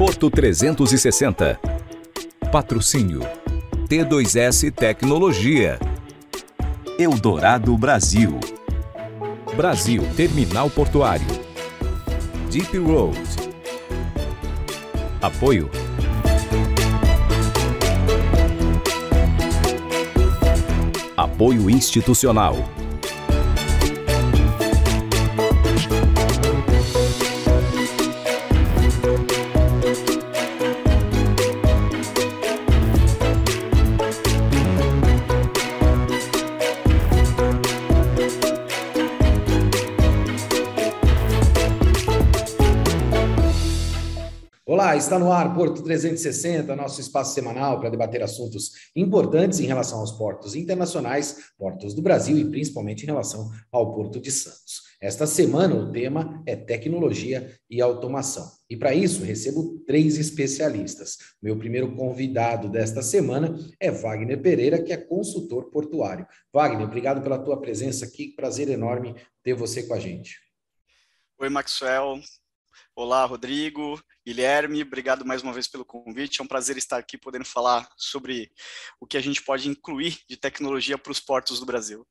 Porto 360. Patrocínio T2S Tecnologia. Eldorado Brasil. Brasil Terminal Portuário. Deep Road. Apoio Apoio institucional. Está no ar Porto 360, nosso espaço semanal para debater assuntos importantes em relação aos portos internacionais, portos do Brasil e principalmente em relação ao Porto de Santos. Esta semana o tema é tecnologia e automação. E para isso recebo três especialistas. Meu primeiro convidado desta semana é Wagner Pereira, que é consultor portuário. Wagner, obrigado pela tua presença aqui. Prazer enorme ter você com a gente. Oi, Maxwell. Olá, Rodrigo, Guilherme, obrigado mais uma vez pelo convite. É um prazer estar aqui podendo falar sobre o que a gente pode incluir de tecnologia para os portos do Brasil.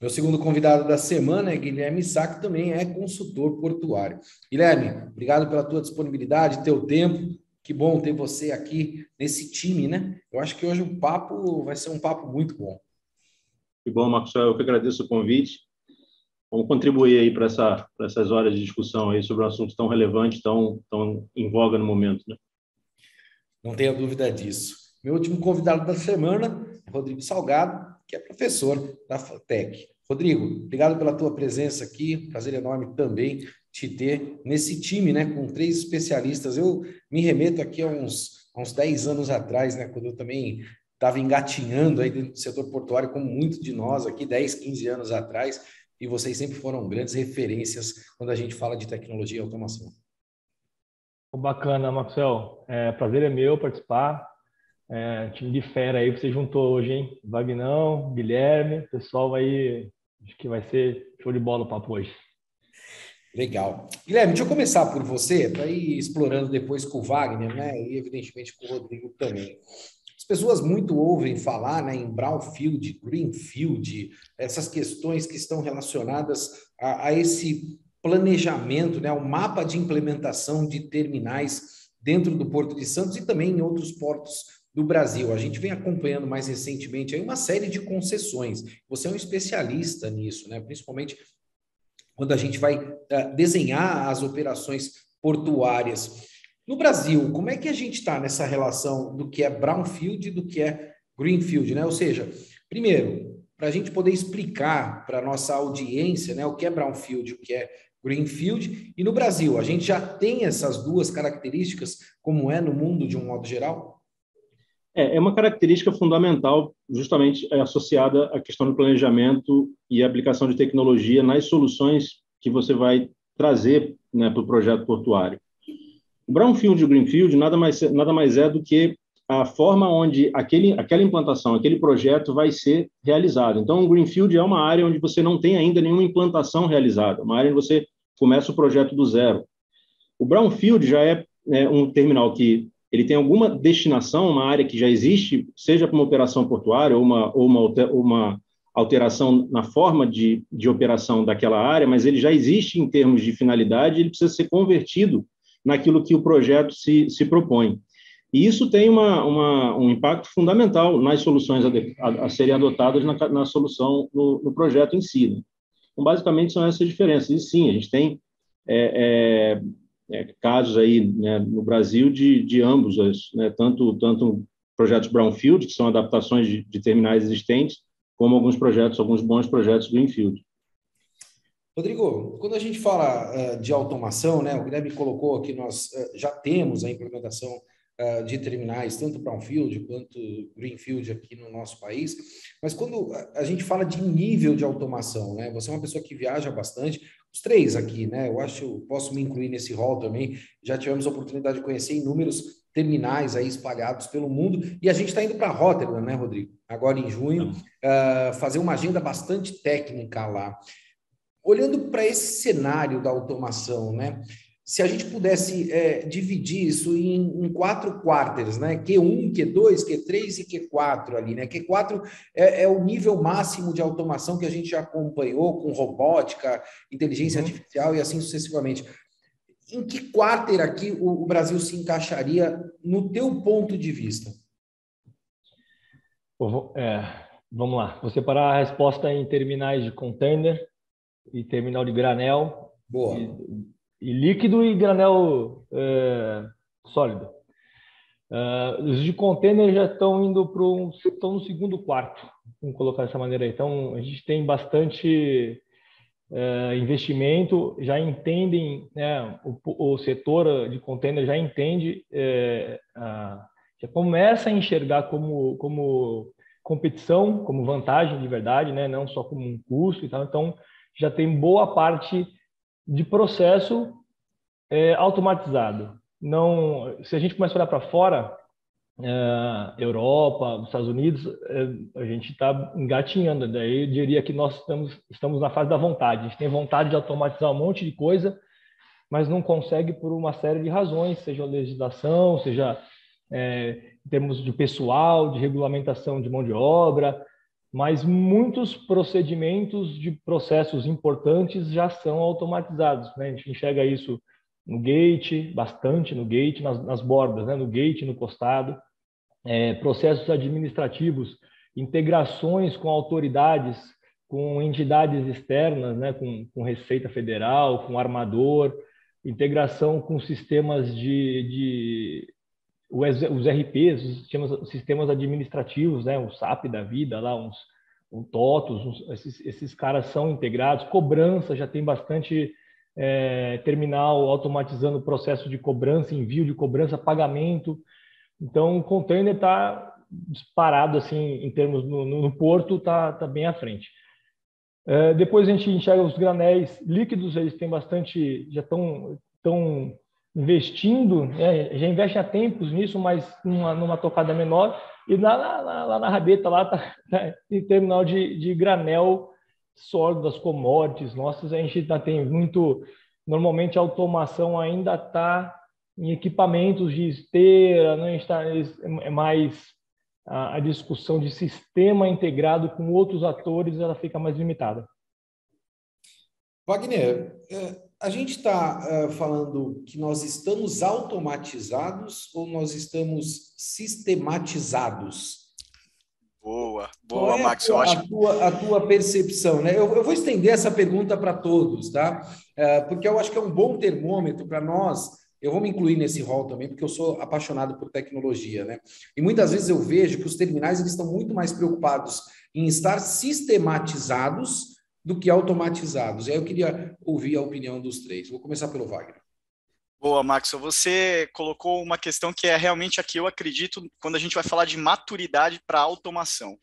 Meu segundo convidado da semana é Guilherme Sá, que também é consultor portuário. Guilherme, obrigado pela tua disponibilidade, teu tempo. Que bom ter você aqui nesse time, né? Eu acho que hoje o papo vai ser um papo muito bom. Que bom, Marcos. Eu que agradeço o convite vamos contribuir aí para essa, essas horas de discussão aí sobre um assunto tão relevante, tão, tão em voga no momento, né? Não tenha dúvida disso. Meu último convidado da semana Rodrigo Salgado, que é professor da FATEC. Rodrigo, obrigado pela tua presença aqui, prazer enorme também te ter nesse time, né, com três especialistas. Eu me remeto aqui a uns, a uns 10 anos atrás, né, quando eu também estava engatinhando aí dentro do setor portuário, como muitos de nós aqui, 10, 15 anos atrás, e vocês sempre foram grandes referências quando a gente fala de tecnologia e automação. Bacana, Maxwell. É, prazer é meu participar. É, time de fera aí, você juntou hoje, hein? Vagnão, Guilherme, pessoal aí, acho que vai ser show de bola o papo hoje. Legal. Guilherme, deixa eu começar por você, para ir explorando depois com o Wagner, né? E evidentemente com o Rodrigo também pessoas muito ouvem falar né, em brownfield, greenfield, essas questões que estão relacionadas a, a esse planejamento, né, o mapa de implementação de terminais dentro do Porto de Santos e também em outros portos do Brasil. A gente vem acompanhando mais recentemente aí uma série de concessões. Você é um especialista nisso, né? principalmente quando a gente vai uh, desenhar as operações portuárias. No Brasil, como é que a gente está nessa relação do que é brownfield e do que é greenfield, né? Ou seja, primeiro, para a gente poder explicar para a nossa audiência né, o que é brownfield, o que é greenfield, e no Brasil, a gente já tem essas duas características, como é no mundo de um modo geral? É, é uma característica fundamental, justamente associada à questão do planejamento e aplicação de tecnologia nas soluções que você vai trazer né, para o projeto portuário. O brownfield e o greenfield nada mais, nada mais é do que a forma onde aquele, aquela implantação, aquele projeto vai ser realizado. Então, o greenfield é uma área onde você não tem ainda nenhuma implantação realizada, uma área onde você começa o projeto do zero. O brownfield já é, é um terminal que ele tem alguma destinação, uma área que já existe, seja para uma operação portuária ou uma, ou uma, uma alteração na forma de, de operação daquela área, mas ele já existe em termos de finalidade, ele precisa ser convertido naquilo que o projeto se, se propõe. E isso tem uma, uma, um impacto fundamental nas soluções a, a, a serem adotadas na, na solução, no, no, projeto em si. Né? Então, basicamente, são essas diferenças. E sim, a gente tem é, é, é, casos aí né, no Brasil de, de ambos, né, tanto, tanto projetos Brownfield, que são adaptações de, de terminais existentes, como alguns projetos, alguns bons projetos Greenfield. Rodrigo, quando a gente fala uh, de automação, né, o Guilherme colocou que nós uh, já temos a implementação uh, de terminais, tanto Brownfield quanto Greenfield aqui no nosso país, mas quando a gente fala de nível de automação, né, você é uma pessoa que viaja bastante, os três aqui, né, eu acho que eu posso me incluir nesse rol também, já tivemos a oportunidade de conhecer inúmeros terminais aí espalhados pelo mundo, e a gente está indo para Rotterdam, né, Rodrigo? Agora em junho, fazer uma agenda bastante técnica lá. Olhando para esse cenário da automação, né? se a gente pudesse é, dividir isso em, em, quatro quarters, né? Q1, Q2, Q3 e Q4 ali, né? Q4 é, é, o nível máximo de automação que a gente já acompanhou com robótica, inteligência uhum. artificial e assim sucessivamente. Em que quarter aqui o, o Brasil se encaixaria no teu ponto de vista? É, vamos lá. Vou separar a resposta em terminais de container e terminal de granel. Boa. E, e líquido e granel é, sólido. Uh, os de container já estão indo para um, estão no segundo quarto, vamos colocar dessa maneira aí. Então, a gente tem bastante uh, investimento, já entendem, né, o, o, setor de container já entende, uh, já começa a enxergar como, como competição, como vantagem de verdade, né, não só como um custo e tal. Então, já tem boa parte de processo é, automatizado. Não, se a gente começa a olhar para fora, é, Europa, Estados Unidos, é, a gente está engatinhando. Daí eu diria que nós estamos, estamos na fase da vontade. A gente tem vontade de automatizar um monte de coisa, mas não consegue por uma série de razões, seja legislação, seja é, em termos de pessoal, de regulamentação de mão de obra, mas muitos procedimentos de processos importantes já são automatizados. Né? A gente enxerga isso no gate, bastante no gate, nas, nas bordas, né? no gate, no costado, é, processos administrativos, integrações com autoridades, com entidades externas, né? com, com Receita Federal, com armador, integração com sistemas de, de os, os RPs, os sistemas, sistemas administrativos, né, o SAP da vida, lá uns o TOTOS, uns, esses, esses caras são integrados, cobrança já tem bastante é, terminal automatizando o processo de cobrança, envio de cobrança, pagamento. Então, o container está disparado assim em termos no, no porto, está tá bem à frente. É, depois a gente enxerga os granéis líquidos, eles têm bastante, já estão tão investindo, né, já investem há tempos nisso, mas numa, numa tocada menor. E lá, lá, lá na rabeta, lá tá, tá, em terminal de, de granel sólido das commodities nossas, a gente ainda tem muito. Normalmente a automação ainda está em equipamentos de esteira, né? está, é mais a, a discussão de sistema integrado com outros atores, ela fica mais limitada. Wagner, é, a gente está uh, eh, falando que nós estamos automatizados ou nós estamos sistematizados? Boa, boa, é Max. A tua, a, tua, a tua percepção, né? Eu, eu, vou estender essa pergunta para todos, tá? Uh, porque eu acho que é um bom termômetro para nós. Eu vou me incluir nesse rol também, porque eu sou apaixonado por tecnologia, né? E muitas vezes eu vejo que os terminais eles estão muito mais preocupados em estar sistematizados do que automatizados. E aí eu queria ouvir a opinião dos três. Vou começar pelo Wagner. Boa, Max. Você colocou uma questão que é realmente aqui eu acredito quando a gente vai falar de maturidade para automação.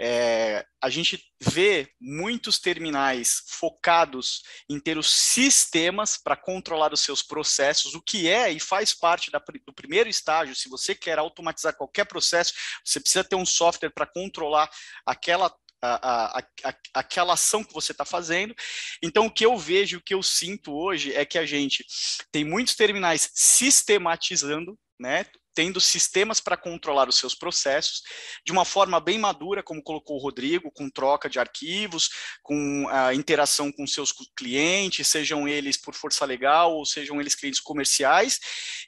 É, a gente vê muitos terminais focados em ter os sistemas para controlar os seus processos, o que é e faz parte da, do primeiro estágio. Se você quer automatizar qualquer processo, você precisa ter um software para controlar aquela a, a, a, aquela ação que você está fazendo. Então, o que eu vejo, o que eu sinto hoje é que a gente tem muitos terminais sistematizando, né? Tendo sistemas para controlar os seus processos de uma forma bem madura, como colocou o Rodrigo, com troca de arquivos, com a interação com seus clientes, sejam eles por força legal ou sejam eles clientes comerciais,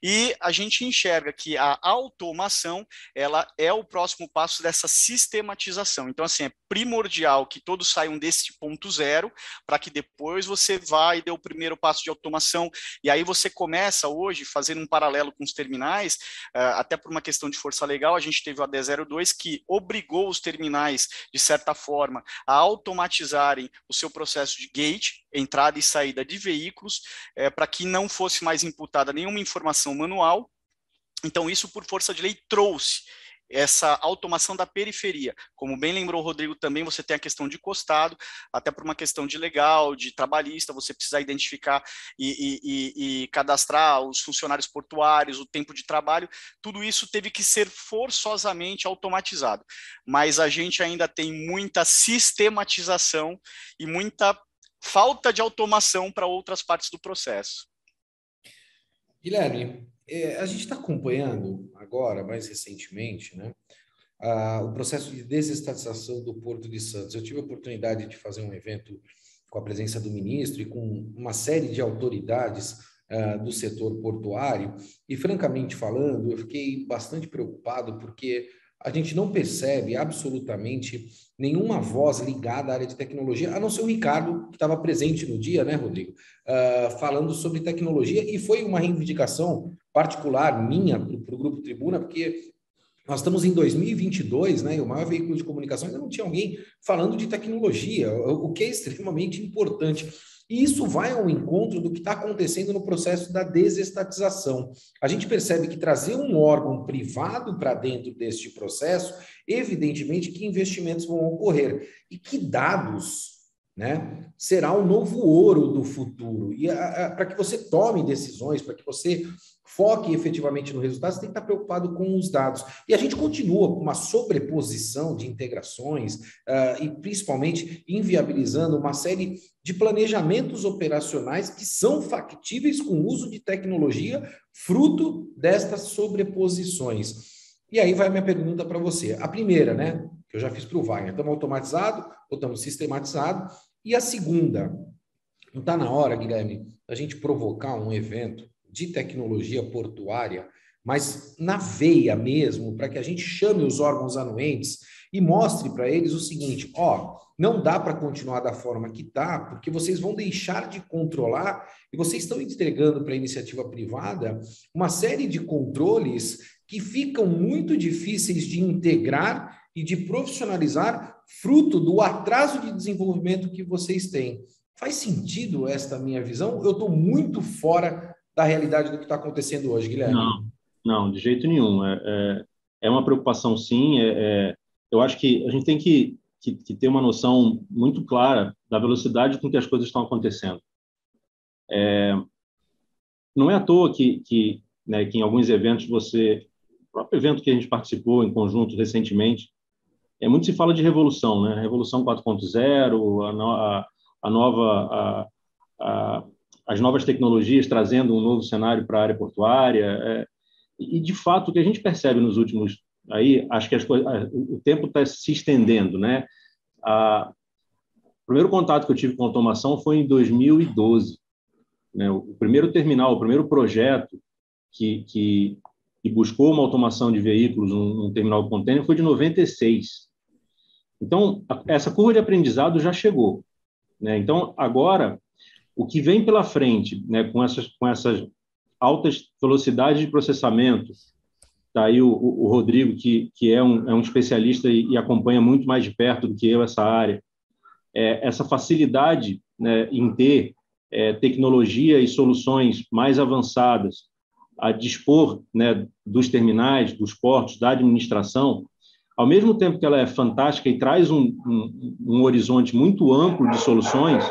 e a gente enxerga que a automação ela é o próximo passo dessa sistematização. Então, assim, é primordial que todos saiam desse ponto zero para que depois você vá e dê o primeiro passo de automação, e aí você começa hoje, fazendo um paralelo com os terminais, ah, até por uma questão de força legal, a gente teve o AD02 que obrigou os terminais, de certa forma, a automatizarem o seu processo de gate, entrada e saída de veículos, é, para que não fosse mais imputada nenhuma informação manual. Então, isso, por força de lei, trouxe essa automação da periferia. Como bem lembrou o Rodrigo também, você tem a questão de costado, até por uma questão de legal, de trabalhista, você precisa identificar e, e, e, cadastrar os funcionários portuários, o tempo de trabalho, tudo isso teve que ser forçosamente automatizado. Mas a gente ainda tem muita sistematização e muita falta de automação para outras partes do processo. Guilherme, é, a gente está acompanhando agora, mais recentemente, né, a, o processo de desestatização do Porto de Santos. Eu tive a oportunidade de fazer um evento com a presença do ministro e com uma série de autoridades uh, do setor portuário, e francamente falando, eu fiquei bastante preocupado porque a gente não percebe absolutamente nenhuma voz ligada à área de tecnologia, a não ser o Ricardo, que estava presente no dia, né, Rodrigo, uh, falando sobre tecnologia, e foi uma reivindicação particular minha para o Grupo Tribuna, porque nós estamos em 2022, né? E o maior veículo de comunicação ainda não tinha alguém falando de tecnologia, o que é extremamente importante. E isso vai ao encontro do que está acontecendo no processo da desestatização. A gente percebe que trazer um órgão privado para dentro deste processo, evidentemente que investimentos vão ocorrer. E que dados né, será o novo ouro do futuro. E para que você tome decisões, para que você foque efetivamente no resultado, você tem que estar preocupado com os dados. E a gente continua com uma sobreposição de integrações uh, e principalmente inviabilizando uma série de planejamentos operacionais que são factíveis com o uso de tecnologia, fruto destas sobreposições. E aí vai a minha pergunta para você. A primeira, né? Que eu já fiz para o Wagner. Estamos automatizado ou estamos sistematizados? E a segunda, não está na hora, Guilherme, a gente provocar um evento de tecnologia portuária, mas na veia mesmo, para que a gente chame os órgãos anuentes e mostre para eles o seguinte: ó, não dá para continuar da forma que está, porque vocês vão deixar de controlar e vocês estão entregando para a iniciativa privada uma série de controles que ficam muito difíceis de integrar e de profissionalizar, fruto do atraso de desenvolvimento que vocês têm. Faz sentido esta minha visão? Eu estou muito fora da realidade do que está acontecendo hoje, Guilherme? Não, não, de jeito nenhum. É, é, é uma preocupação, sim. É, é, eu acho que a gente tem que, que, que, ter uma noção muito clara da velocidade com que as coisas estão acontecendo. É, não é à toa que, que, né, que em alguns eventos você, o próprio evento que a gente participou em conjunto recentemente, é muito se fala de revolução, né? Revolução 4.0, a, a, a nova a, as novas tecnologias trazendo um novo cenário para a área portuária. É, e, de fato, o que a gente percebe nos últimos. Aí, acho que as coisas, o tempo está se estendendo. Né? O primeiro contato que eu tive com automação foi em 2012. Né? O primeiro terminal, o primeiro projeto que, que, buscou uma automação de veículos, um, um terminal container, foi de 96. Então, essa curva de aprendizado já chegou. Né? Então, agora, o que vem pela frente, né, com essas, com essas altas velocidades de processamento, tá aí o, o, Rodrigo, que, que é, um, é um especialista e, e, acompanha muito mais de perto do que eu essa área, é, essa facilidade né, em ter é, tecnologia e soluções mais avançadas a dispor né, dos terminais, dos portos, da administração, ao mesmo tempo que ela é fantástica e traz um, um, um horizonte muito amplo de soluções,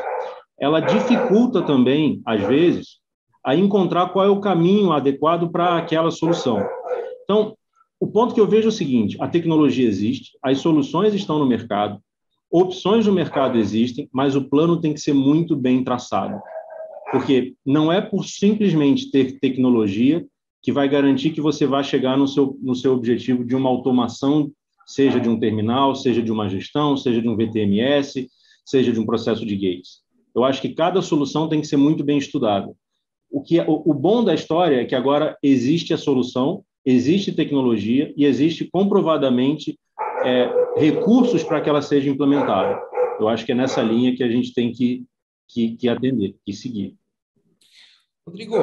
ela dificulta também, às vezes, a encontrar qual é o caminho adequado para aquela solução. Então, o ponto que eu vejo é o seguinte: a tecnologia existe, as soluções estão no mercado, opções no mercado existem, mas o plano tem que ser muito bem traçado. Porque não é por simplesmente ter tecnologia que vai garantir que você vai chegar no seu, no seu objetivo de uma automação, seja de um terminal, seja de uma gestão, seja de um VTMS, seja de um processo de gates. Eu acho que cada solução tem que ser muito bem estudada. O, que, é, o, o bom da história é que agora existe a solução, existe tecnologia e existe comprovadamente é, recursos para que ela seja implementada. Eu acho que é nessa linha que a gente tem que, que, que atender, que seguir. Rodrigo,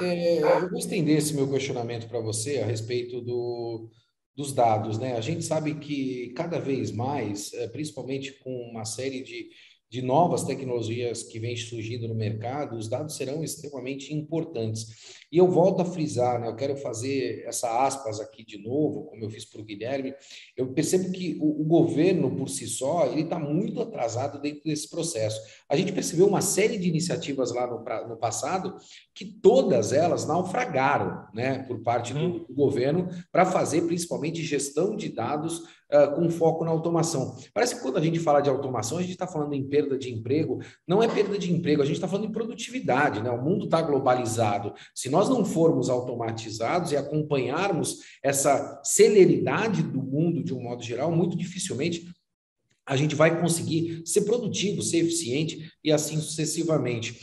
é, eu vou estender esse meu questionamento para você a respeito do, dos dados. Né? A gente sabe que cada vez mais, é, principalmente com uma série de de novas tecnologias que vêm surgindo no mercado, os dados serão extremamente importantes. E eu volto a frisar, né? eu quero fazer essa aspas aqui de novo, como eu fiz para o Guilherme, eu percebo que o, o governo, por si só, ele está muito atrasado dentro desse processo. A gente percebeu uma série de iniciativas lá no, no passado que todas elas naufragaram né? por parte do, uhum. do governo para fazer principalmente gestão de dados uh, com foco na automação. Parece que quando a gente fala de automação, a gente está falando em perda de emprego. Não é perda de emprego, a gente está falando em produtividade, né? O mundo está globalizado. Se nós não formos automatizados e acompanharmos essa celeridade do mundo de um modo geral, muito dificilmente a gente vai conseguir ser produtivo, ser eficiente e assim sucessivamente.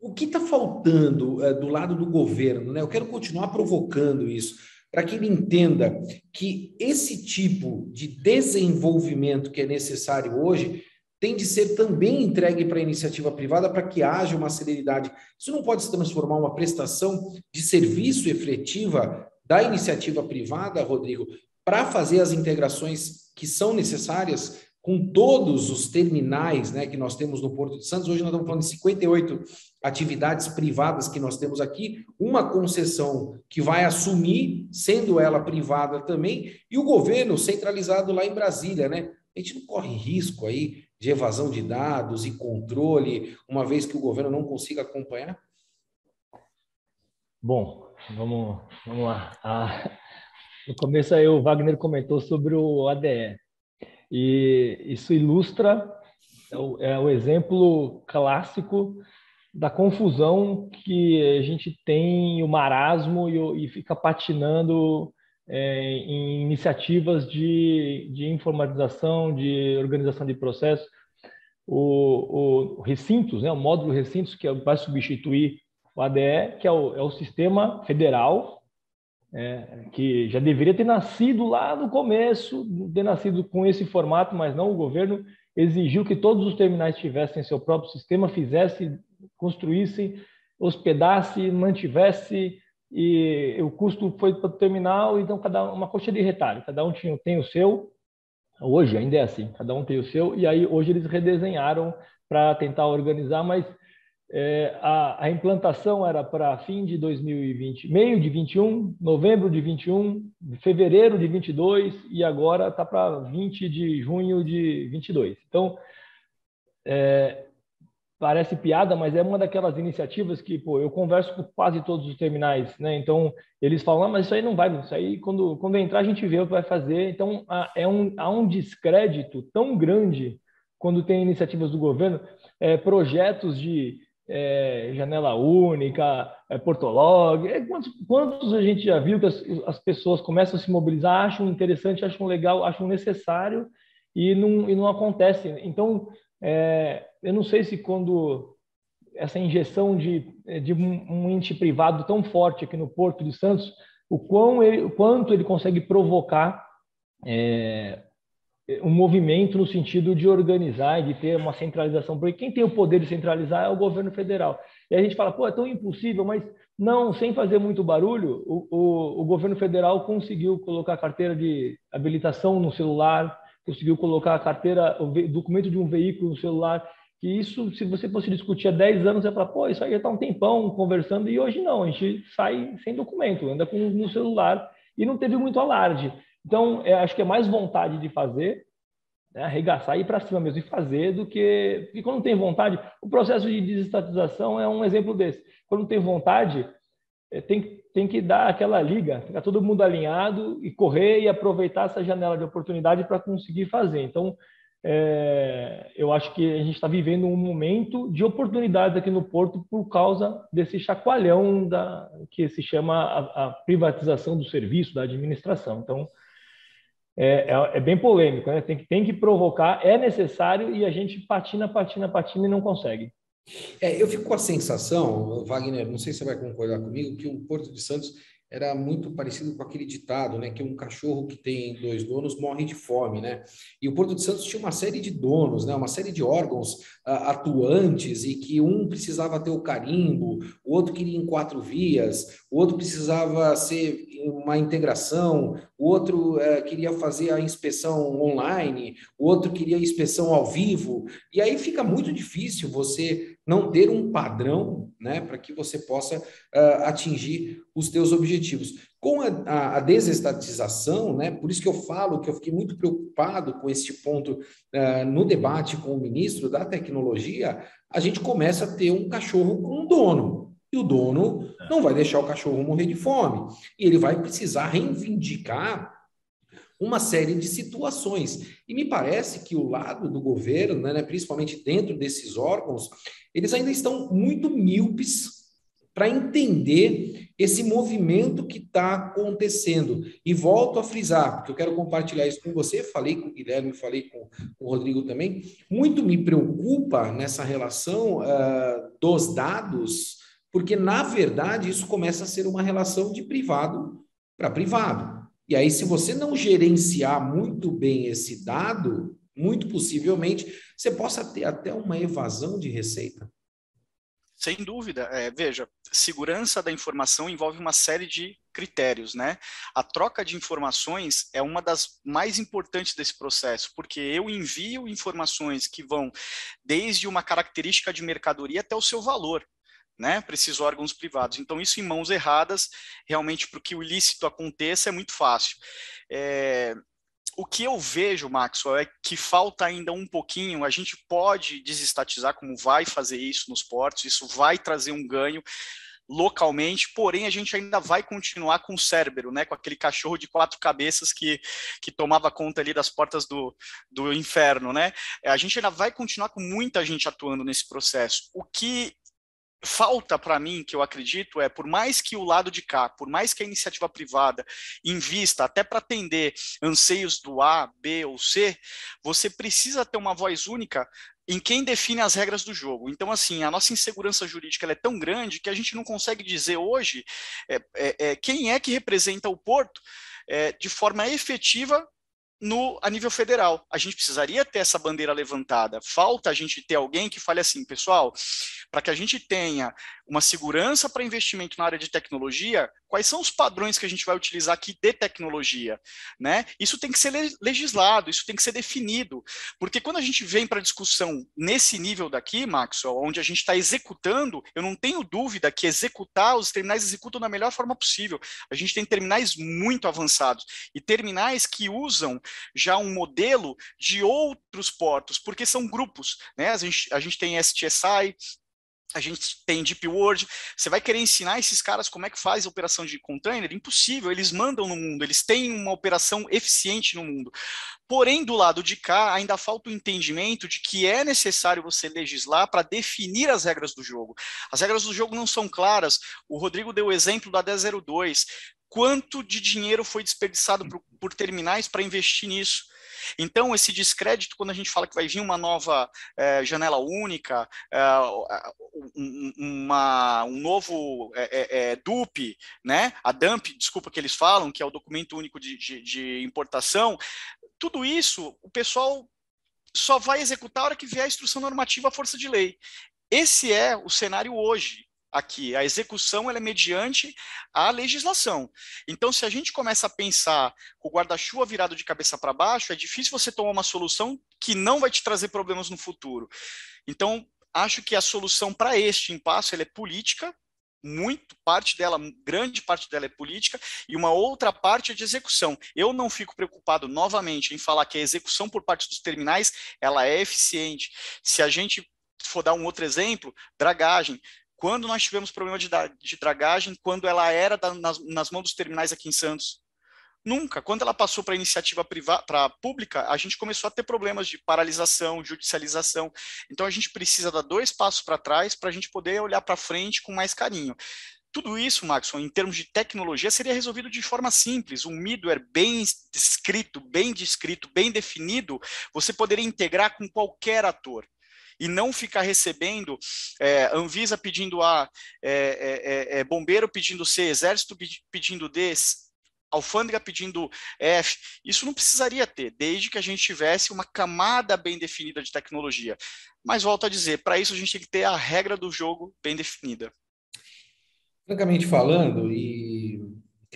O que está faltando é, do lado do governo? Né? Eu quero continuar provocando isso, para que ele entenda que esse tipo de desenvolvimento que é necessário hoje tem de ser também entregue para a iniciativa privada para que haja uma celeridade. Isso não pode se transformar uma prestação de serviço efetiva da iniciativa privada, Rodrigo, para fazer as integrações que são necessárias com todos os terminais né, que nós temos no Porto de Santos. Hoje nós estamos falando de 58 atividades privadas que nós temos aqui, uma concessão que vai assumir, sendo ela privada também, e o governo centralizado lá em Brasília, né? A gente não corre risco aí de evasão de dados e controle, uma vez que o governo não consiga acompanhar? Bom, vamos, vamos lá. Ah, no começo aí o Wagner comentou sobre o ADE. E isso ilustra é o, é o exemplo clássico da confusão que a gente tem, o marasmo e, e fica patinando é, em iniciativas de, de informatização, de organização de processos. O, o recintos, né, o módulo recintos que vai substituir o ADE, que é o, é o sistema federal é, que já deveria ter nascido lá no começo, ter nascido com esse formato, mas não o governo exigiu que todos os terminais tivessem seu próprio sistema, fizesse, construíssem, hospedasse, mantivesse e o custo foi para o terminal, então cada uma coxa de retalho, cada um tinha, tem o seu. Hoje ainda é assim, cada um tem o seu e aí hoje eles redesenharam para tentar organizar, mas é, a, a, implantação era para fim de 2020, meio de 21, novembro de 21, fevereiro de 22 e agora está para 20 de junho de 22. Então, é, parece piada, mas é uma daquelas iniciativas que, pô, eu converso com quase todos os terminais, né? Então, eles falam, ah, mas isso aí não vai, isso aí quando, quando entrar a gente vê o que vai fazer. Então, há, é um, há um descrédito tão grande quando tem iniciativas do governo, é, projetos de é, janela única, é, portolog. É, quantos, quantos, a gente já viu que as, as, pessoas começam a se mobilizar, acham interessante, acham legal, acham necessário e não, e não acontece. Então, é, eu não sei se quando essa injeção de, de um, ente privado tão forte aqui no Porto de Santos, o, quão ele, o quanto ele consegue provocar é, um movimento no sentido de organizar e de ter uma centralização, porque quem tem o poder de centralizar é o governo federal. E a gente fala, pô, é tão impossível, mas não, sem fazer muito barulho, o, o, o governo federal conseguiu colocar a carteira de habilitação no celular, conseguiu colocar a carteira, o documento de um veículo no celular, que isso, se você fosse discutir há 10 anos, você fala, pô, isso aí já está um tempão conversando, e hoje não, a gente sai sem documento, anda com no celular, e não teve muito alarde. Então, é, acho que é mais vontade de fazer, né, arregaçar e ir para cima mesmo e fazer do que. Porque quando tem vontade, o processo de desestatização é um exemplo desse. Quando tem vontade, é, tem, tem que dar aquela liga, ficar todo mundo alinhado e correr e aproveitar essa janela de oportunidade para conseguir fazer. Então, é, eu acho que a gente está vivendo um momento de oportunidades aqui no Porto por causa desse chacoalhão da, que se chama a, a privatização do serviço, da administração. Então, é, é, é, bem polêmico, né? Tem tem que provocar, é necessário e a gente patina, patina, patina e não consegue. É, eu fico com a sensação, Wagner, não sei se você vai concordar comigo, que o Porto de Santos era muito parecido com aquele ditado, né, que um cachorro que tem dois donos morre de fome, né? E o Porto de Santos tinha uma série de donos, né, uma série de órgãos uh, atuantes e que um precisava ter o carimbo, o outro queria em quatro vias, o outro precisava ser uma integração, o outro uh, queria fazer a inspeção online, o outro queria inspeção ao vivo, e aí fica muito difícil você não ter um padrão, né, para que você possa uh, atingir os teus objetivos. Com a, a, a, desestatização, né, por isso que eu falo que eu fiquei muito preocupado com este ponto uh, no debate com o ministro da tecnologia, a gente começa a ter um cachorro com um dono. E o dono não vai deixar o cachorro morrer de fome. E ele vai precisar reivindicar uma série de situações. E me parece que o lado do governo, né, principalmente dentro desses órgãos, eles ainda estão muito míopes para entender esse movimento que está acontecendo. E volto a frisar, porque eu quero compartilhar isso com você, falei com o Guilherme, falei com, o Rodrigo também. Muito me preocupa nessa relação uh, dos dados, porque, na verdade, isso começa a ser uma relação de privado para privado. E aí, se você não gerenciar muito bem esse dado, muito possivelmente você possa ter até uma evasão de receita. Sem dúvida. É, veja, segurança da informação envolve uma série de critérios, né? A troca de informações é uma das mais importantes desse processo, porque eu envio informações que vão desde uma característica de mercadoria até o seu valor. Né, esses órgãos privados. Então, isso em mãos erradas, realmente, para que o ilícito aconteça, é muito fácil. É, o que eu vejo, Maxwell, é que falta ainda um pouquinho. A gente pode desestatizar, como vai fazer isso nos portos, isso vai trazer um ganho localmente, porém a gente ainda vai continuar com o Cérbero, né, com aquele cachorro de quatro cabeças que, que tomava conta ali das portas do, do inferno, né? A gente ainda vai continuar com muita gente atuando nesse processo. O que falta para mim, que eu acredito, é por mais que o lado de cá, por mais que a iniciativa privada invista até para atender anseios do A, B ou C, você precisa ter uma voz única em quem define as regras do jogo. Então, assim, a nossa insegurança jurídica é tão grande que a gente não consegue dizer hoje é, é, é, quem é que representa o porto é, de forma efetiva no, a nível federal. A gente precisaria ter essa bandeira levantada. Falta a gente ter alguém que fale assim, pessoal, para que a gente tenha uma segurança para investimento na área de tecnologia, quais são os padrões que a gente vai utilizar aqui de tecnologia, né? Isso tem que ser legislado, isso tem que ser definido, porque quando a gente vem para discussão nesse nível daqui, Maxwell, onde a gente está executando, eu não tenho dúvida que executar, os terminais executam da melhor forma possível. A gente tem terminais muito avançados e terminais que usam já um modelo de outros portos, porque são grupos, né? A gente, a gente tem STSI, a gente tem Deep World, você vai querer ensinar esses caras como é que faz a operação de container? Impossível, eles mandam no mundo, eles têm uma operação eficiente no mundo. Porém, do lado de cá, ainda falta o entendimento de que é necessário você legislar para definir as regras do jogo. As regras do jogo não são claras. O Rodrigo deu o exemplo da 1002. Quanto de dinheiro foi desperdiçado por, por terminais para investir nisso? Então, esse descrédito, quando a gente fala que vai vir uma nova é, janela única, é, uma, um novo é, é, DUP, né? a DUMP, desculpa que eles falam, que é o documento único de, de, de importação, tudo isso o pessoal só vai executar a hora que vier a instrução normativa à força de lei. Esse é o cenário hoje aqui. A execução é mediante a legislação. Então, se a gente começa a pensar com o guarda-chuva virado de cabeça para baixo, é difícil você tomar uma solução que não vai te trazer problemas no futuro. Então, acho que a solução para este impasse é política, muito parte dela, grande parte dela é política, e uma outra parte é de execução. Eu não fico preocupado novamente em falar que a execução por parte dos terminais ela é eficiente. Se a gente for dar um outro exemplo, dragagem. Quando nós tivemos problema de, de dragagem, quando ela era da, nas, nas mãos dos terminais aqui em Santos? Nunca. Quando ela passou para iniciativa privada, para pública, a gente começou a ter problemas de paralisação, judicialização. Então a gente precisa dar dois passos para trás para a gente poder olhar para frente com mais carinho. Tudo isso, Maxon, em termos de tecnologia, seria resolvido de forma simples. Um middleware bem descrito, bem descrito, bem definido, você poderia integrar com qualquer ator e não ficar recebendo é, Anvisa pedindo A, é, é, é, é bombeiro pedindo C, exército pedindo D, alfândega pedindo F. Isso não precisaria ter, desde que a gente tivesse uma camada bem definida de tecnologia. Mas volto a dizer, para isso a gente tem que ter a regra do jogo bem definida. Francamente falando, e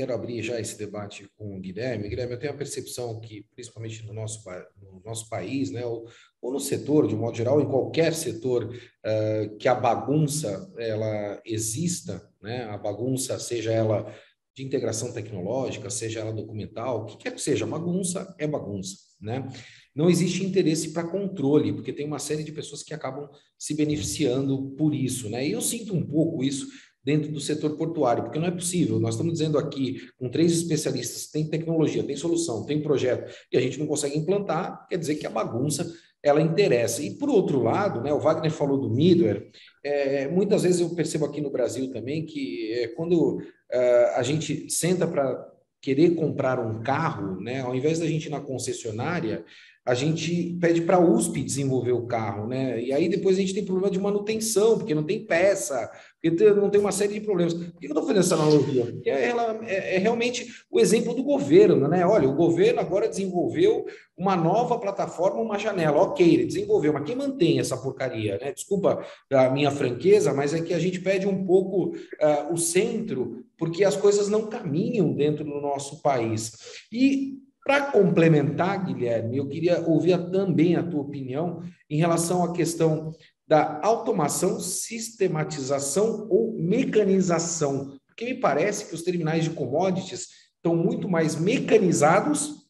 quero abrir já esse debate com o Guilherme. Guilherme, eu tenho a percepção que, principalmente no nosso, no nosso país, né, ou, ou no setor, de modo geral, em qualquer setor, uh, que a bagunça ela exista, né, a bagunça, seja ela de integração tecnológica, seja ela documental, o que quer que seja, bagunça é bagunça, né? Não existe interesse para controle, porque tem uma série de pessoas que acabam se beneficiando por isso, né? E eu sinto um pouco isso dentro do setor portuário, porque não é possível. Nós estamos dizendo aqui, com três especialistas, tem tecnologia, tem solução, tem projeto, e a gente não consegue implantar, quer dizer que a bagunça ela interessa. E por outro lado, né, o Wagner falou do middleware, é, muitas vezes eu percebo aqui no Brasil também que é, quando é, a gente senta para querer comprar um carro, né, ao invés da gente ir na concessionária, a gente pede para a USP desenvolver o carro, né? E aí depois a gente tem problema de manutenção, porque não tem peça, porque não tem uma série de problemas. Por que eu estou fazendo essa analogia? Porque ela é, é, realmente o exemplo do governo, né? Olha, o governo agora desenvolveu uma nova plataforma, uma janela. Ok, ele desenvolveu, mas quem mantém essa porcaria, né? Desculpa a minha franqueza, mas é que a gente pede um pouco uh, o centro, porque as coisas não caminham dentro do nosso país. E para complementar, Guilherme, eu queria ouvir também a tua opinião em relação à questão da automação, sistematização ou mecanização. Porque me parece que os terminais de commodities estão muito mais mecanizados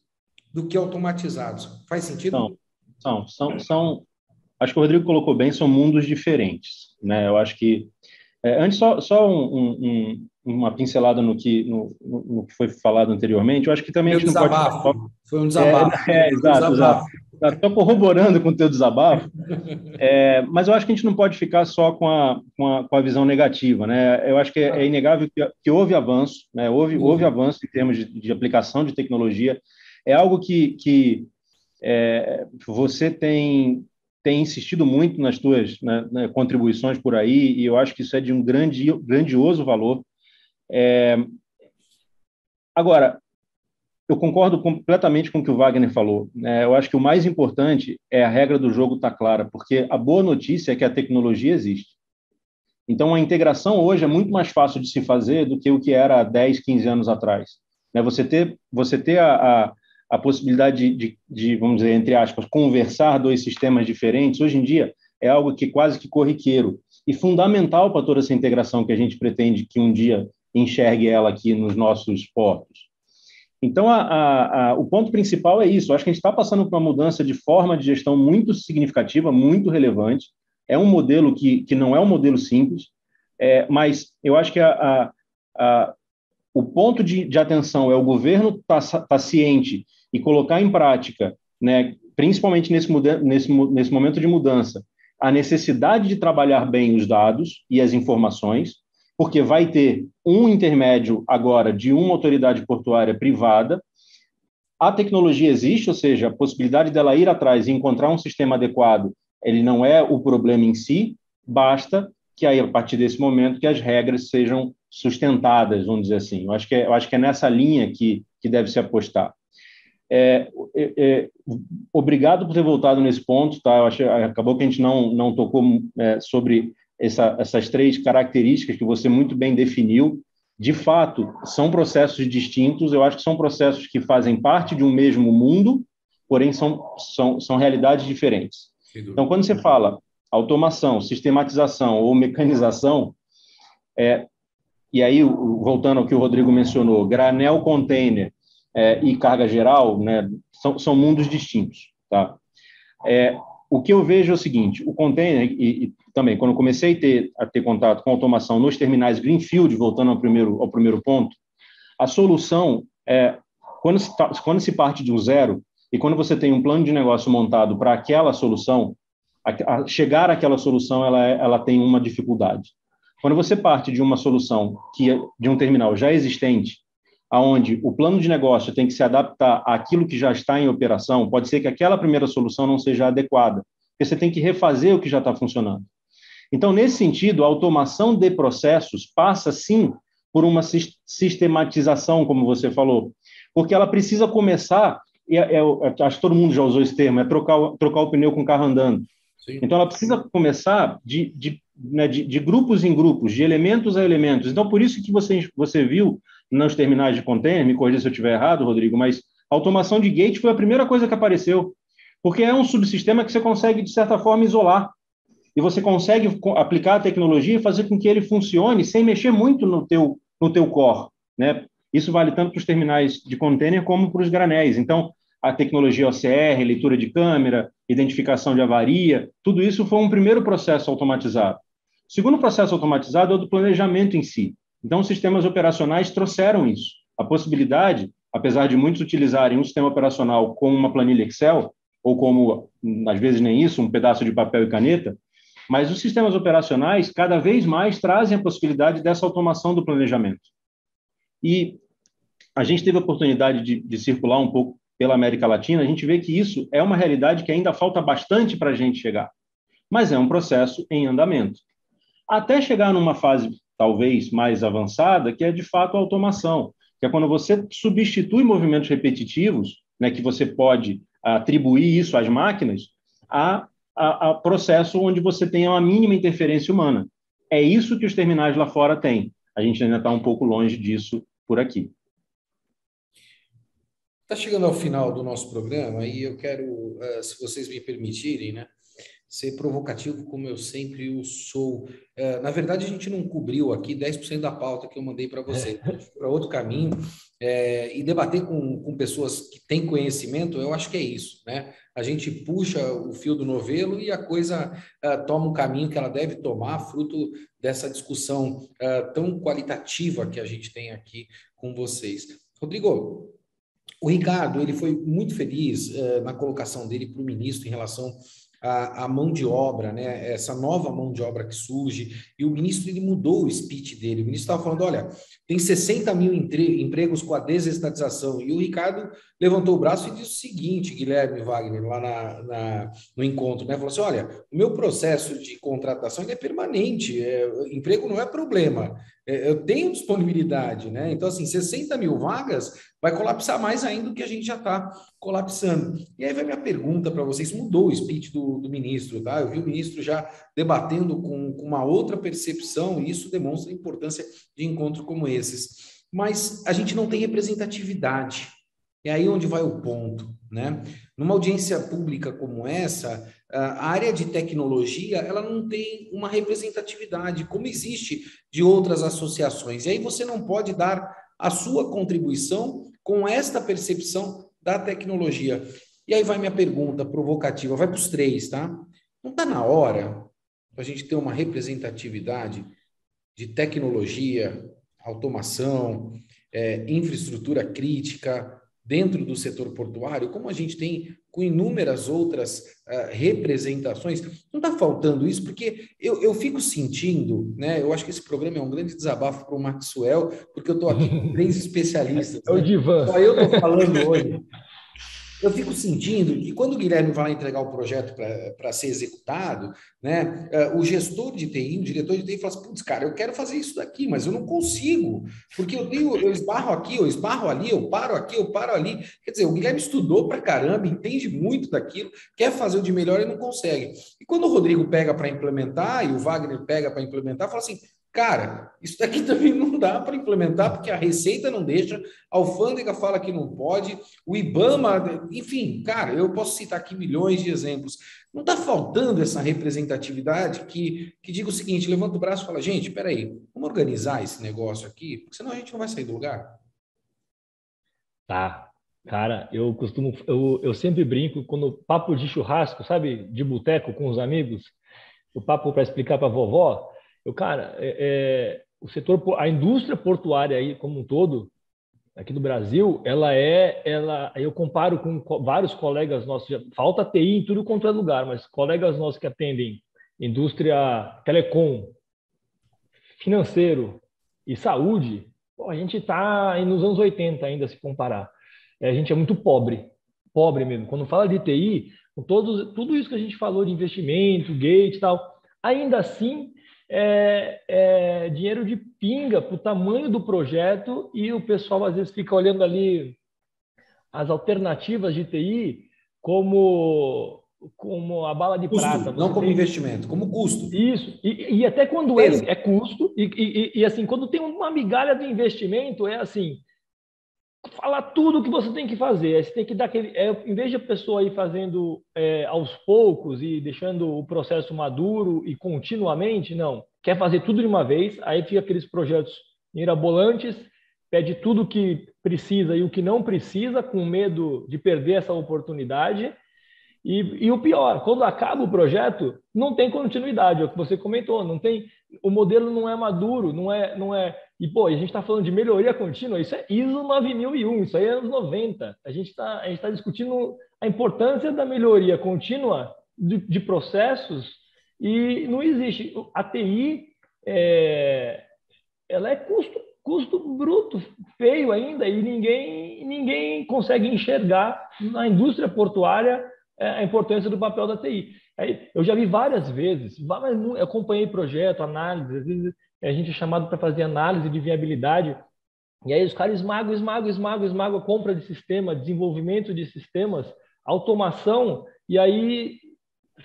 do que automatizados. Faz sentido? São, são, são, são acho que o Rodrigo colocou bem, são mundos diferentes. Né? Eu acho que. É, antes, só, só um, um, uma pincelada no que, no, no, que foi falado anteriormente, eu acho que também a gente desabafo. não pode... Foi um desabafo. É, é exato, exato. Estou corroborando com o teu desabafo, é, mas eu acho que a gente não pode ficar só com a, com a, com a visão negativa. Né? Eu acho que é, é inegável que, que, houve avanço, né? houve, uhum. houve avanço em termos de, de, aplicação de tecnologia. É algo que, que é, você tem, tem insistido muito nas tuas né, né, contribuições por aí, e eu acho que isso é de um grande, grandioso valor. É... Agora, eu concordo completamente com o que o Wagner falou. É, eu acho que o mais importante é a regra do jogo estar tá clara, porque a boa notícia é que a tecnologia existe. Então, a integração hoje é muito mais fácil de se fazer do que o que era há 10, 15 anos atrás. Né? Você ter, você ter a, a, a possibilidade de, de, de, vamos dizer, entre aspas, conversar dois sistemas diferentes, hoje em dia, é algo que quase que corriqueiro e fundamental para toda essa integração que a gente pretende que um dia enxergue ela aqui nos nossos portos. Então, a, a, a, o ponto principal é isso. Eu acho que a gente está passando por uma mudança de forma de gestão muito significativa, muito relevante. É um modelo que, que não é um modelo simples, é, mas eu acho que o ponto de, de, atenção é o governo estar tá, tá ciente e colocar em prática, né, principalmente nesse, nesse, nesse momento de mudança, a necessidade de trabalhar bem os dados e as informações, porque vai ter um intermédio agora de uma autoridade portuária privada. A tecnologia existe, ou seja, a possibilidade dela ir atrás e encontrar um sistema adequado, ele não é o problema em si, basta que aí, a partir desse momento, que as regras sejam sustentadas, vamos dizer assim. Eu acho que é, eu acho que é nessa linha que, que deve se apostar. É, é, é, obrigado por ter voltado nesse ponto, tá? Eu acho, acabou que a gente não, não tocou é, sobre essa, essas três características que você muito bem definiu, de fato, são processos distintos. Eu acho que são processos que fazem parte de um mesmo mundo, porém são, são, são realidades diferentes. Então, quando você fala automação, sistematização ou mecanização, é, e aí, voltando ao que o Rodrigo mencionou, granel container é, e carga geral, né, são, são mundos distintos. Tá? É, o que eu vejo é o seguinte: o container, e, e também, quando comecei a ter, a ter contato com automação nos terminais Greenfield, voltando ao primeiro, ao primeiro ponto, a solução é, quando se, tá, quando se parte de um zero, e quando você tem um plano de negócio montado para aquela solução, a, a chegar àquela solução, ela, é, ela tem uma dificuldade. Quando você parte de uma solução que é de um terminal já existente, aonde o plano de negócio tem que se adaptar àquilo que já está em operação, pode ser que aquela primeira solução não seja adequada, porque você tem que refazer o que já está funcionando. Então, nesse sentido, a automação de processos passa sim por uma sistematização, como você falou, porque ela precisa começar, e é, é, acho que todo mundo já usou esse termo, é trocar, trocar o pneu com o carro andando. Sim. Então, ela precisa começar de, de, né, de, de, grupos em grupos, de elementos a elementos. Então, por isso que você, você viu nos terminais de container, me corrija se eu estiver errado, Rodrigo, mas a automação de gate foi a primeira coisa que apareceu, porque é um subsistema que você consegue, de certa forma, isolar. E você consegue aplicar a tecnologia e fazer com que ele funcione sem mexer muito no teu, no teu core. Né? Isso vale tanto para os terminais de container como para os granéis. Então, a tecnologia OCR, leitura de câmera, identificação de avaria, tudo isso foi um primeiro processo automatizado. O segundo processo automatizado é o do planejamento em si. Então, os sistemas operacionais trouxeram isso. A possibilidade, apesar de muitos utilizarem um sistema operacional com uma planilha Excel, ou como, às vezes nem isso, um pedaço de papel e caneta, mas os sistemas operacionais cada vez mais trazem a possibilidade dessa automação do planejamento. E a gente teve a oportunidade de, de circular um pouco pela América Latina, a gente vê que isso é uma realidade que ainda falta bastante para a gente chegar, mas é um processo em andamento. Até chegar numa fase talvez mais avançada, que é de fato a automação, que é quando você substitui movimentos repetitivos, né, que você pode atribuir isso às máquinas, a, a, a processo onde você tem uma mínima interferência humana. É isso que os terminais lá fora têm. A gente ainda está um pouco longe disso por aqui. Está chegando ao final do nosso programa e eu quero, uh, se vocês me permitirem, né, ser provocativo como eu sempre o sou. Uh, na verdade, a gente não cobriu aqui 10% da pauta que eu mandei para vocês, para outro caminho. É, e debater com, com pessoas que têm conhecimento, eu acho que é isso, né? A gente puxa o fio do novelo e a coisa uh, toma um caminho que ela deve tomar, fruto dessa discussão uh, tão qualitativa que a gente tem aqui com vocês. Rodrigo, o Ricardo, ele foi muito feliz na colocação dele para o ministro em relação à, à, mão de obra, né? Essa nova mão de obra que surge. E o ministro ele mudou o speech dele. O ministro estava falando: olha, tem 60 mil empregos com a desestatização. E o Ricardo levantou o braço e disse o seguinte, Guilherme Wagner, lá na, na no encontro, né? Falou assim: olha, o meu processo de contratação é permanente, é, emprego não é problema. É, eu tenho disponibilidade, né? Então, assim, 60 mil vagas vai colapsar mais ainda do que a gente já está colapsando. E aí vai minha pergunta para vocês: mudou o speech do, do, ministro, tá? Eu vi o ministro já debatendo com, com uma outra percepção, e isso demonstra a importância de encontros como Mas a gente não tem representatividade. É aí onde vai o ponto, né? Numa audiência pública como essa, a área de tecnologia, ela não tem uma representatividade, como existe de outras associações. E aí você não pode dar a sua contribuição com esta percepção da tecnologia. E aí vai minha pergunta provocativa, vai para os três, tá? Não está na hora a gente ter uma representatividade de tecnologia, automação, é, infraestrutura crítica dentro do setor portuário, como a gente tem com inúmeras outras uh, representações. Não está faltando isso, porque eu, eu fico sentindo, né? Eu acho que esse programa é um grande desabafo para o Maxwell, porque eu estou aqui com três especialistas. É o né? Divan. Só eu estou falando hoje eu fico sentindo que quando o Guilherme vai entregar o projeto para ser executado, né, uh, o gestor de TI, o diretor de TI, fala assim: putz, cara, eu quero fazer isso daqui, mas eu não consigo, porque eu tenho, eu esbarro aqui, eu esbarro ali, eu paro aqui, eu paro ali. Quer dizer, o Guilherme estudou para caramba, entende muito daquilo, quer fazer o de melhor e não consegue. E quando o Rodrigo pega para implementar e o Wagner pega para implementar, fala assim: Cara, isso daqui também não dá para implementar, porque a Receita não deixa, a alfândega fala que não pode, o IBAMA, enfim, cara, eu posso citar aqui milhões de exemplos. Não está faltando essa representatividade que, que diga o seguinte: levanta o braço e fala, gente, peraí, vamos organizar esse negócio aqui, porque senão a gente não vai sair do lugar. Tá. Cara, eu costumo, eu, eu sempre brinco quando papo de churrasco, sabe, de boteco com os amigos, o papo para explicar para vovó eu, cara, é, é, o setor, a indústria portuária aí como um todo, aqui no Brasil, ela é, ela, eu comparo com vários colegas nossos, falta TI em tudo quanto é lugar, mas colegas nossos que atendem indústria telecom, financeiro e saúde, a gente está nos anos 80 ainda se comparar. É, a gente é muito pobre, pobre mesmo. Quando fala de TI, com todos, tudo isso que a gente falou de investimento, gate e tal, ainda assim é, é dinheiro de pinga para o tamanho do projeto e o pessoal às vezes fica olhando ali as alternativas de TI como como a bala de custo, prata. não como tem... investimento, como custo. Isso. E, e até quando é, é custo, e, e, e, assim, quando tem uma migalha de investimento, é assim, falar tudo o que você tem que fazer. Você tem que dar aquele. É, em vez de a pessoa ir fazendo é, aos poucos e deixando o processo maduro e continuamente, não. Quer fazer tudo de uma vez, aí fica aqueles projetos mirabolantes, pede tudo o que precisa e o que não precisa, com medo de perder essa oportunidade. E, e, o pior, quando acaba o projeto, não tem continuidade, é o que você comentou, não tem, o modelo não é maduro, não é, não é. E pô, a gente está falando de melhoria contínua, isso é ISO 9001, isso aí é anos 90. A gente está tá discutindo a importância da melhoria contínua de, de processos e não existe. A TI é, ela é custo, custo bruto, feio ainda, e ninguém, ninguém consegue enxergar na indústria portuária é, a importância do papel da TI. Eu já vi várias vezes, eu acompanhei projeto, análise, às vezes a gente é chamado para fazer análise de viabilidade, e aí os caras esmagam, esmagam, esmagam, esmagam compra de sistema, desenvolvimento de sistemas, automação, e aí,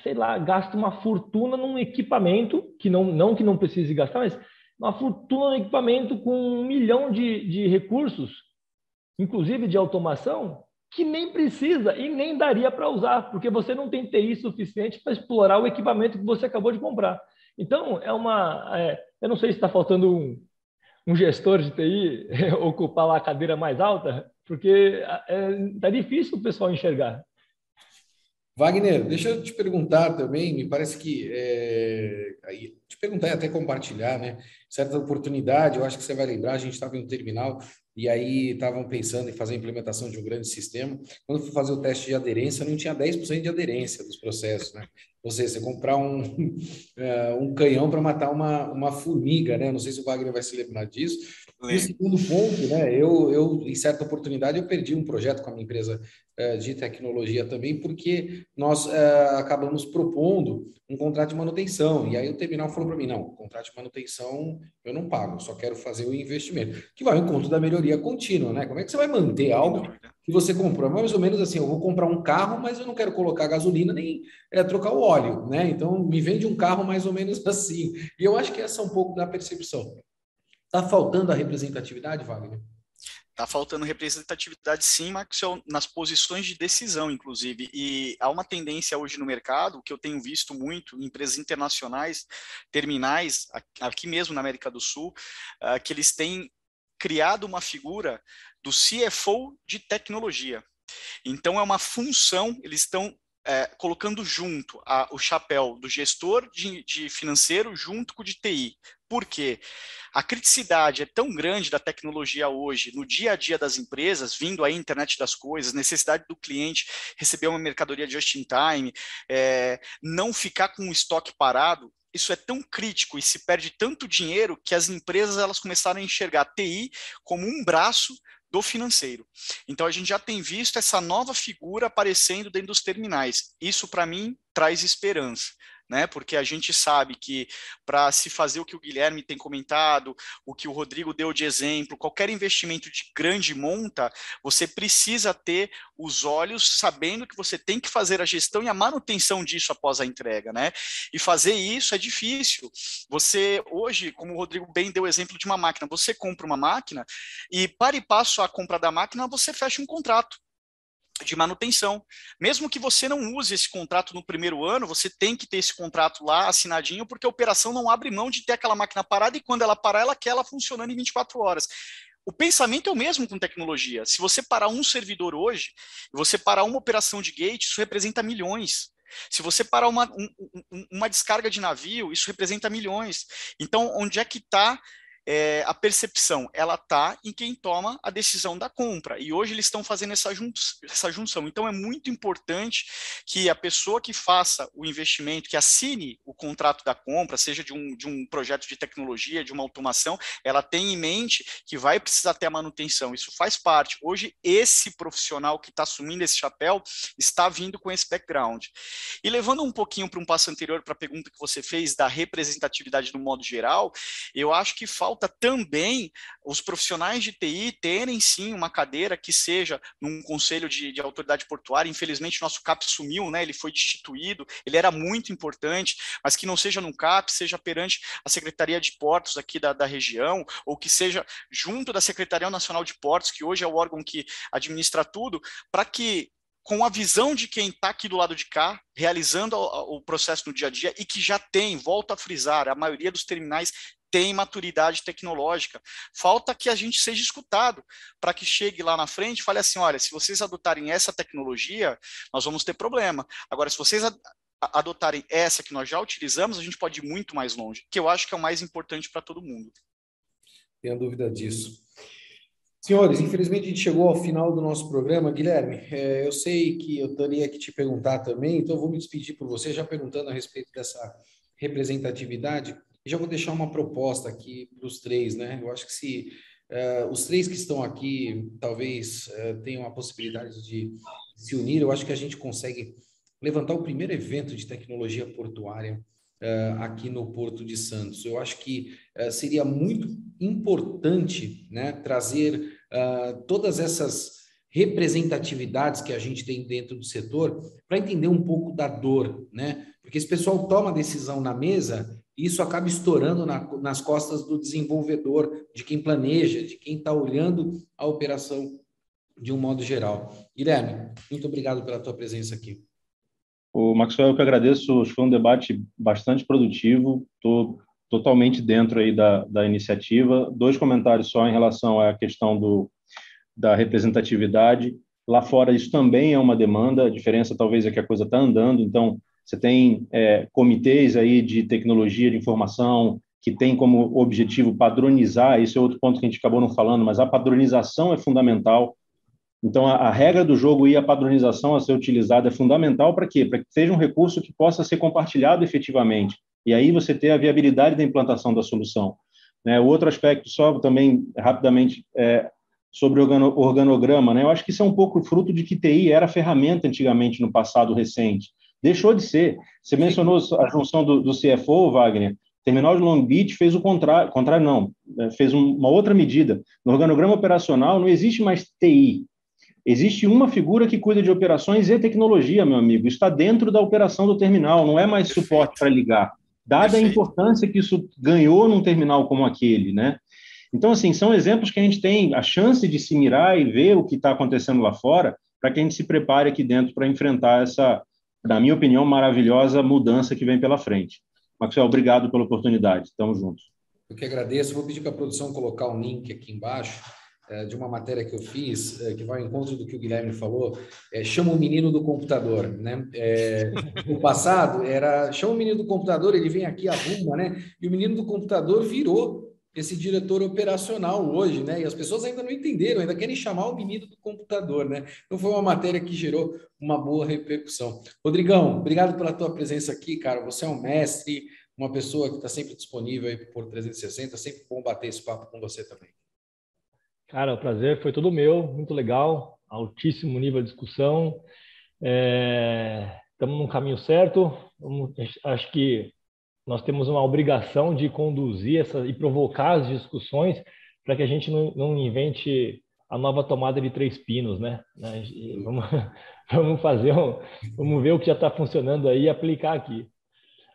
sei lá, gasta uma fortuna num equipamento, que não, não que não precise gastar, mas uma fortuna no equipamento com um milhão de, de recursos, inclusive de automação, que nem precisa e nem daria para usar, porque você não tem TI suficiente para explorar o equipamento que você acabou de comprar. Então, é uma. É, eu não sei se está faltando um, um, gestor de TI ocupar lá a cadeira mais alta, porque está é, tá difícil o pessoal enxergar. Wagner, deixa eu te perguntar também, me parece que é, te perguntar e até compartilhar, né? Certa oportunidade, eu acho que você vai lembrar, a gente estava no terminal e aí estavam pensando em fazer a implementação de um grande sistema. Quando fui fazer o teste de aderência, não tinha 10% de aderência dos processos, né? Ou seja, você comprar um, uh, um canhão para matar uma, uma formiga, né? Não sei se o Wagner vai se lembrar disso. E o segundo ponto, né? Eu, eu, em certa oportunidade, eu perdi um projeto com a minha empresa uh, de tecnologia também, porque nós uh, acabamos propondo um contrato de manutenção. E aí o terminal falou para mim: não, contrato de manutenção eu não pago, só quero fazer o investimento, que vai ao encontro da melhoria contínua, né? Como é que você vai manter algo que você comprou. Mais ou menos assim, eu vou comprar um carro, mas eu não quero colocar gasolina nem é, trocar o óleo, né? Então me vende um carro mais ou menos assim. E eu acho que essa é um pouco da percepção. Está faltando a representatividade, Wagner? Está faltando representatividade, sim, Maxwell, nas posições de decisão, inclusive. E há uma tendência hoje no mercado, que eu tenho visto muito, em empresas internacionais, terminais, aqui mesmo na América do Sul, ah, que eles têm criado uma figura do CFO de tecnologia. Então, é uma função, eles estão é, colocando junto a, o chapéu do gestor de, de, financeiro junto com o de TI. Por quê? A criticidade é tão grande da tecnologia hoje, no dia a dia das empresas, vindo a internet das coisas, necessidade do cliente receber uma mercadoria just in time, é, não ficar com o estoque parado, isso é tão crítico e se perde tanto dinheiro que as empresas elas começaram a enxergar a TI como um braço do financeiro. Então a gente já tem visto essa nova figura aparecendo dentro dos terminais. Isso para mim traz esperança né? Porque a gente sabe que para se fazer o que o Guilherme tem comentado, o que o Rodrigo deu de exemplo, qualquer investimento de grande monta, você precisa ter os olhos sabendo que você tem que fazer a gestão e a manutenção disso após a entrega, né? E fazer isso é difícil. Você hoje, como o Rodrigo bem deu exemplo de uma máquina, você compra uma máquina e para e passo a compra da máquina, você fecha um contrato de manutenção. Mesmo que você não use esse contrato no primeiro ano, você tem que ter esse contrato lá assinadinho, porque a operação não abre mão de ter aquela máquina parada e quando ela parar, ela quer ela funcionando em 24 horas. O pensamento é o mesmo com tecnologia. Se você parar um servidor hoje, você parar uma operação de gate, isso representa milhões. Se você parar uma, um, uma descarga de navio, isso representa milhões. Então, onde é que está é, a percepção ela está em quem toma a decisão da compra. E hoje eles estão fazendo essa, jun essa junção. Então é muito importante que a pessoa que faça o investimento, que assine o contrato da compra, seja de um, de um projeto de tecnologia, de uma automação, ela tenha em mente que vai precisar ter a manutenção. Isso faz parte. Hoje, esse profissional que está assumindo esse chapéu está vindo com esse background. E levando um pouquinho para um passo anterior para a pergunta que você fez da representatividade no modo geral, eu acho que falta falta também os profissionais de TI terem sim uma cadeira que seja num conselho de, de autoridade portuária. Infelizmente, nosso CAP sumiu, né? ele foi destituído, ele era muito importante, mas que não seja num CAP, seja perante a Secretaria de Portos aqui da, da região, ou que seja junto da Secretaria Nacional de Portos, que hoje é o órgão que administra tudo, para que com a visão de quem está aqui do lado de cá, realizando o processo no dia a dia e que já tem, volto a frisar, a maioria dos terminais tem maturidade tecnológica. Falta que a gente seja escutado para que chegue lá na frente e fale assim: olha, se vocês adotarem essa tecnologia, nós vamos ter problema. Agora, se vocês adotarem essa que nós já utilizamos, a gente pode ir muito mais longe, que eu acho que é o mais importante para todo mundo. Tenho dúvida disso. Senhores, infelizmente a gente chegou ao final do nosso programa. Guilherme, é, eu sei que eu teria que te perguntar também, então vou me despedir por você, já perguntando a respeito dessa representatividade. Já vou deixar uma proposta aqui para os três, né? Eu acho que se uh, os três que estão aqui talvez uh, tenham a possibilidade de se unir, eu acho que a gente consegue levantar o primeiro evento de tecnologia portuária uh, aqui no Porto de Santos. Eu acho que seria muito importante né, trazer todas essas representatividades que a gente tem dentro do setor para entender um pouco da dor, né? Porque esse pessoal toma decisão na mesa isso acaba estourando na, nas costas do desenvolvedor, de quem planeja, de quem está olhando a operação de um modo geral. Guilherme, muito obrigado pela tua presença aqui. O Maxwell, eu que agradeço, foi um debate bastante produtivo, estou totalmente dentro aí da, da iniciativa. Dois comentários só em relação à questão do, da representatividade. Lá fora isso também é uma demanda, a diferença talvez é que a coisa está andando, então você tem é, comitês aí de tecnologia de informação que tem como objetivo padronizar, esse é outro ponto que a gente acabou não falando, mas a padronização é fundamental. Então, a, a regra do jogo e a padronização a ser utilizada é fundamental para quê? Para que seja um recurso que possa ser compartilhado efetivamente e aí você ter a viabilidade da implantação da solução. Né? O outro aspecto, só também rapidamente, é sobre organograma, né? eu acho que isso é um pouco fruto de que TI era ferramenta antigamente no passado recente. Deixou de ser. Você mencionou a junção do, do CFO, Wagner. O terminal de Long Beach fez o contrário, contrário não, é, fez uma outra medida. No organograma operacional não existe mais TI, Existe uma figura que cuida de operações e tecnologia, meu amigo. Está dentro da operação do terminal, não é mais suporte para ligar dada a importância que isso ganhou num terminal como aquele, né? Então, assim, são exemplos que a gente tem a chance de se mirar e ver o que está acontecendo lá fora, para que a gente se prepare aqui dentro para enfrentar essa, na minha opinião, maravilhosa mudança que vem pela frente. Maxwell, obrigado pela oportunidade. Estamos juntos. Eu que agradeço. Vou pedir para a produção colocar um link aqui embaixo é, de uma matéria que eu fiz, é, que vai ao encontro do que o Guilherme falou, é, chama o menino do computador, né? É, no passado era chama o menino do computador, ele vem aqui, arruma, né? E o menino do computador virou esse diretor operacional hoje, né? E as pessoas ainda não entenderam, ainda querem chamar o menino do computador, né? Então foi uma matéria que gerou uma boa repercussão. Rodrigão, obrigado pela tua presença aqui, cara. Você é um mestre, uma pessoa que está sempre disponível aí por 360, sempre bom bater esse papo com você também. Cara, o prazer foi todo meu, muito legal, altíssimo nível de discussão. É, estamos no caminho certo. Acho que nós temos uma obrigação de conduzir essa, e provocar as discussões para que a gente não, não, invente a nova tomada de três pinos, né? Vamos, vamos fazer, um, vamos ver o que já está funcionando aí e aplicar aqui.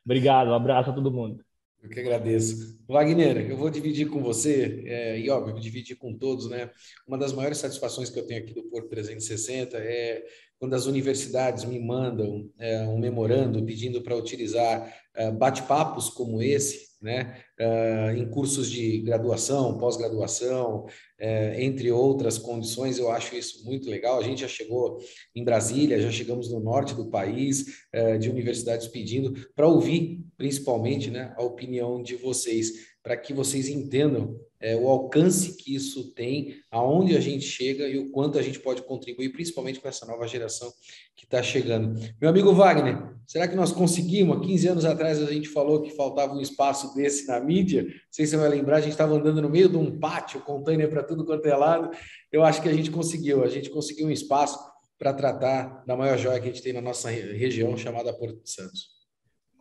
Obrigado, um abraço a todo mundo. Eu que agradeço. Wagner, eu vou dividir com você, é, e óbvio, dividir com todos, né? Uma das maiores satisfações que eu tenho aqui do Porto 360 é quando as universidades me mandam é, um memorando pedindo para utilizar é, bate-papos como esse, né, é, em cursos de graduação, pós-graduação, é, entre outras condições, eu acho isso muito legal. A gente já chegou em Brasília, já chegamos no norte do país, é, de universidades pedindo para ouvir, principalmente, né, a opinião de vocês, para que vocês entendam é, o alcance que isso tem, aonde a gente chega e o quanto a gente pode contribuir, principalmente com essa nova geração que está chegando. Meu amigo Wagner, será que nós conseguimos? Há 15 anos atrás a gente falou que faltava um espaço desse na mídia. Não sei se você vai lembrar, a gente estava andando no meio de um pátio, container para tudo quanto é lado. Eu acho que a gente conseguiu, a gente conseguiu um espaço para tratar da maior joia que a gente tem na nossa região, chamada Porto de Santos.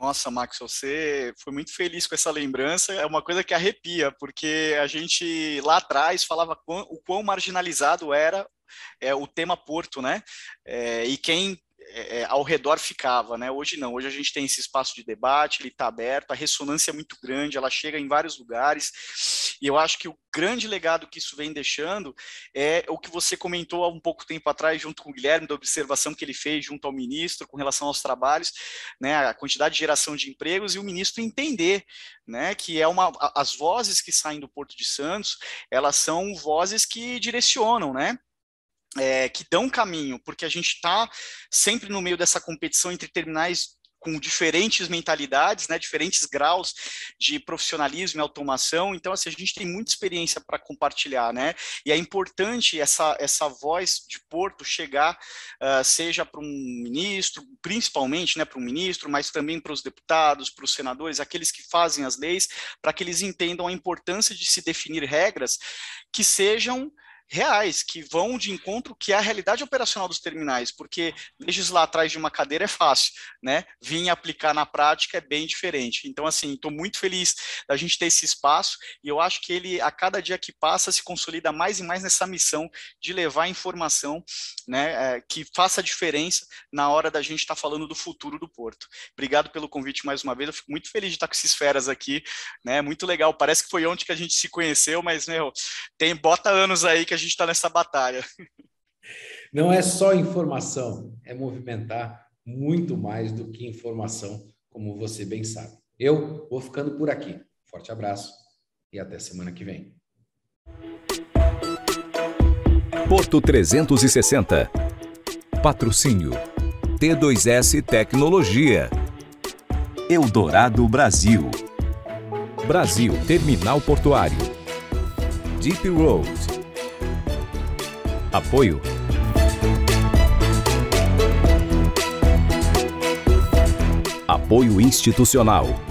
Nossa, Max, você foi muito feliz com essa lembrança. É uma coisa que arrepia, porque a gente lá atrás falava o quão marginalizado era é, o tema Porto, né? É, e quem é, ao redor ficava, né? Hoje não, hoje a gente tem esse espaço de debate, ele está aberto, a ressonância é muito grande, ela chega em vários lugares, e eu acho que o grande legado que isso vem deixando é o que você comentou há um pouco tempo atrás, junto com o Guilherme, da observação que ele fez junto ao ministro com relação aos trabalhos, né? A quantidade de geração de empregos e o ministro entender, né? Que é uma as vozes que saem do Porto de Santos, elas são vozes que direcionam, né? É, que dão caminho, porque a gente está sempre no meio dessa competição entre terminais com diferentes mentalidades, né, diferentes graus de profissionalismo e automação. Então, assim, a gente tem muita experiência para compartilhar, né? E é importante essa, essa voz de Porto chegar, uh, seja para um ministro, principalmente, né, para um ministro, mas também para os deputados, para os senadores, aqueles que fazem as leis, para que eles entendam a importância de se definir regras que sejam reais, que vão de encontro que é a realidade operacional dos terminais, porque legislar atrás de uma cadeira é fácil, né? Vir aplicar na prática é bem diferente. Então, assim, estou muito feliz da gente ter esse espaço e eu acho que ele, a cada dia que passa, se consolida mais e mais nessa missão de levar informação, né, é, que faça diferença na hora da gente estar tá falando do futuro do Porto. Obrigado pelo convite mais uma vez, eu fico muito feliz de estar com esses feras aqui, né? Muito legal, parece que foi ontem que a gente se conheceu, mas, meu, tem bota anos aí que a gente está nessa batalha. Não é só informação, é movimentar muito mais do que informação, como você bem sabe. Eu vou ficando por aqui. Forte abraço e até semana que vem. Porto 360. Patrocínio. T2S Tecnologia. Eldorado Brasil. Brasil Terminal Portuário. Deep Road. Apoio. Apoio institucional.